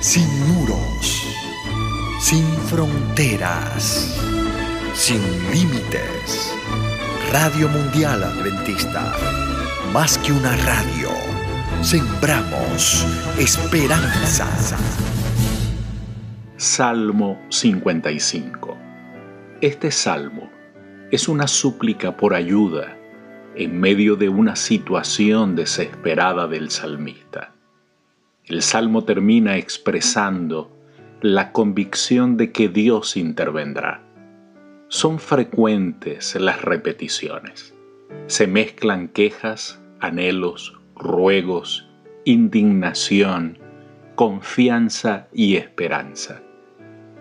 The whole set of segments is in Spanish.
sin muros, sin fronteras, sin límites. Radio Mundial Adventista, más que una radio, sembramos esperanza. Salmo 55. Este salmo es una súplica por ayuda en medio de una situación desesperada del salmista. El salmo termina expresando la convicción de que Dios intervendrá. Son frecuentes las repeticiones. Se mezclan quejas, anhelos, ruegos, indignación, confianza y esperanza.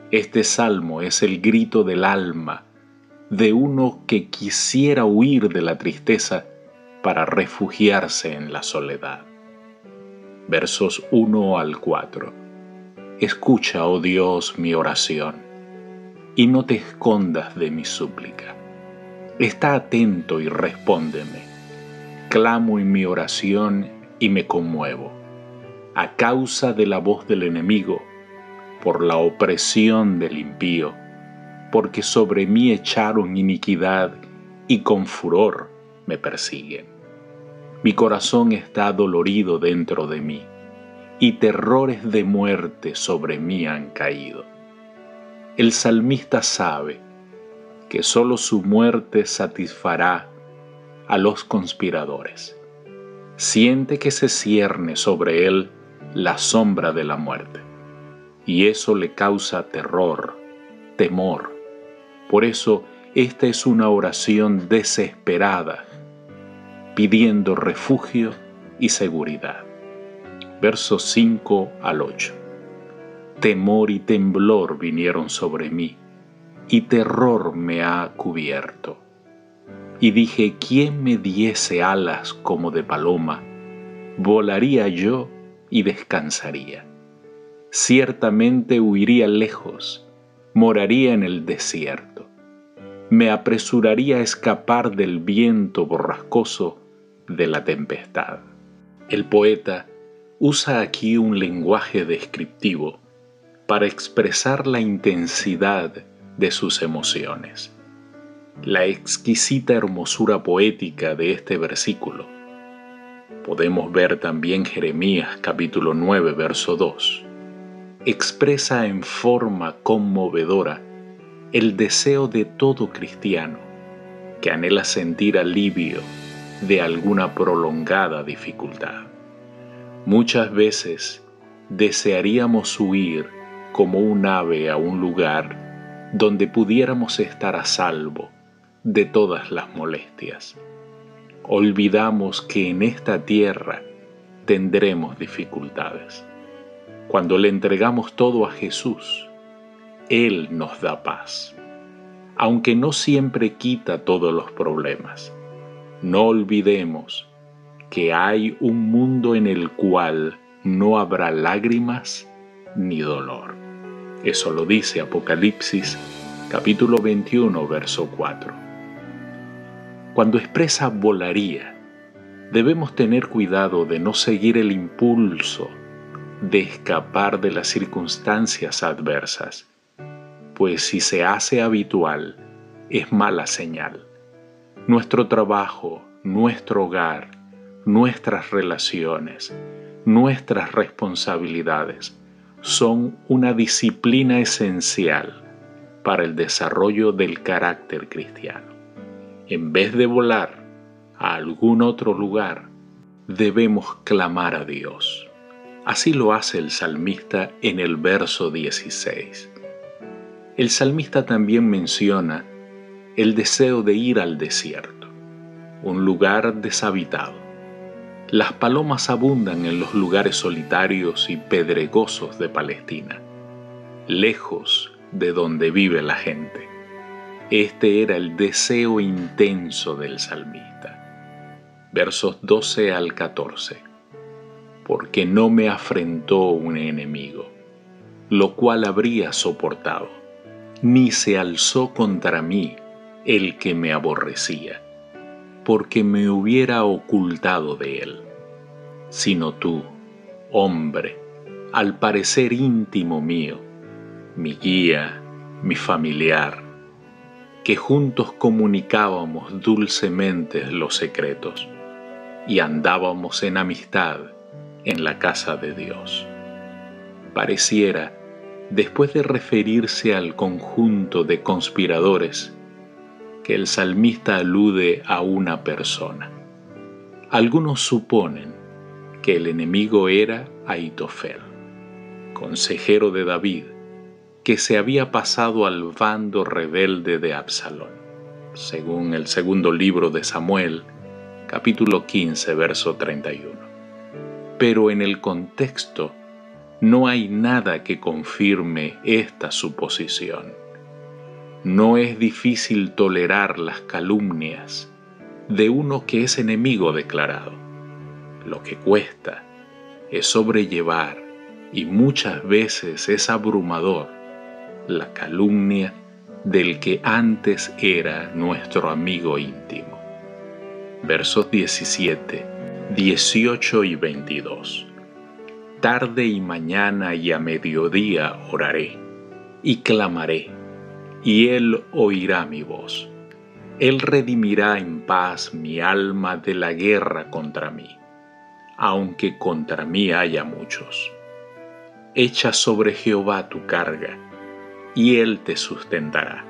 Este salmo es el grito del alma de uno que quisiera huir de la tristeza para refugiarse en la soledad. Versos 1 al 4. Escucha, oh Dios, mi oración, y no te escondas de mi súplica. Está atento y respóndeme. Clamo en mi oración y me conmuevo. A causa de la voz del enemigo, por la opresión del impío, porque sobre mí echaron iniquidad y con furor me persiguen. Mi corazón está dolorido dentro de mí, y terrores de muerte sobre mí han caído. El salmista sabe que sólo su muerte satisfará a los conspiradores. Siente que se cierne sobre él la sombra de la muerte, y eso le causa terror, temor, por eso esta es una oración desesperada, pidiendo refugio y seguridad. Versos 5 al 8. Temor y temblor vinieron sobre mí, y terror me ha cubierto. Y dije, ¿quién me diese alas como de paloma? Volaría yo y descansaría. Ciertamente huiría lejos, moraría en el desierto me apresuraría a escapar del viento borrascoso de la tempestad. El poeta usa aquí un lenguaje descriptivo para expresar la intensidad de sus emociones. La exquisita hermosura poética de este versículo. Podemos ver también Jeremías capítulo 9 verso 2. Expresa en forma conmovedora el deseo de todo cristiano que anhela sentir alivio de alguna prolongada dificultad. Muchas veces desearíamos huir como un ave a un lugar donde pudiéramos estar a salvo de todas las molestias. Olvidamos que en esta tierra tendremos dificultades. Cuando le entregamos todo a Jesús, él nos da paz, aunque no siempre quita todos los problemas. No olvidemos que hay un mundo en el cual no habrá lágrimas ni dolor. Eso lo dice Apocalipsis capítulo 21, verso 4. Cuando expresa volaría, debemos tener cuidado de no seguir el impulso de escapar de las circunstancias adversas pues si se hace habitual, es mala señal. Nuestro trabajo, nuestro hogar, nuestras relaciones, nuestras responsabilidades son una disciplina esencial para el desarrollo del carácter cristiano. En vez de volar a algún otro lugar, debemos clamar a Dios. Así lo hace el salmista en el verso 16. El salmista también menciona el deseo de ir al desierto, un lugar deshabitado. Las palomas abundan en los lugares solitarios y pedregosos de Palestina, lejos de donde vive la gente. Este era el deseo intenso del salmista. Versos 12 al 14. Porque no me afrentó un enemigo, lo cual habría soportado ni se alzó contra mí el que me aborrecía, porque me hubiera ocultado de él, sino tú, hombre, al parecer íntimo mío, mi guía, mi familiar, que juntos comunicábamos dulcemente los secretos y andábamos en amistad en la casa de Dios. Pareciera, después de referirse al conjunto de conspiradores, que el salmista alude a una persona. Algunos suponen que el enemigo era Aitofel, consejero de David, que se había pasado al bando rebelde de Absalón, según el segundo libro de Samuel, capítulo 15, verso 31. Pero en el contexto no hay nada que confirme esta suposición. No es difícil tolerar las calumnias de uno que es enemigo declarado. Lo que cuesta es sobrellevar y muchas veces es abrumador la calumnia del que antes era nuestro amigo íntimo. Versos 17, 18 y 22. Tarde y mañana y a mediodía oraré y clamaré, y Él oirá mi voz. Él redimirá en paz mi alma de la guerra contra mí, aunque contra mí haya muchos. Echa sobre Jehová tu carga, y Él te sustentará.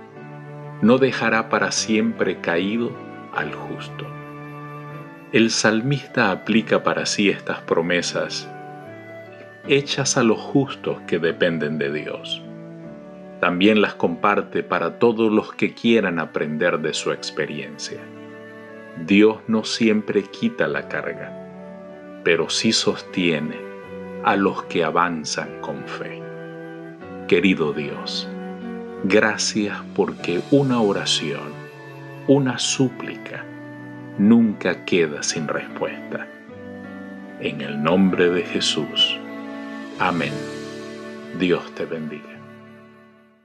No dejará para siempre caído al justo. El salmista aplica para sí estas promesas hechas a los justos que dependen de Dios. También las comparte para todos los que quieran aprender de su experiencia. Dios no siempre quita la carga, pero sí sostiene a los que avanzan con fe. Querido Dios, gracias porque una oración, una súplica, nunca queda sin respuesta. En el nombre de Jesús. Amén. Dios te bendiga.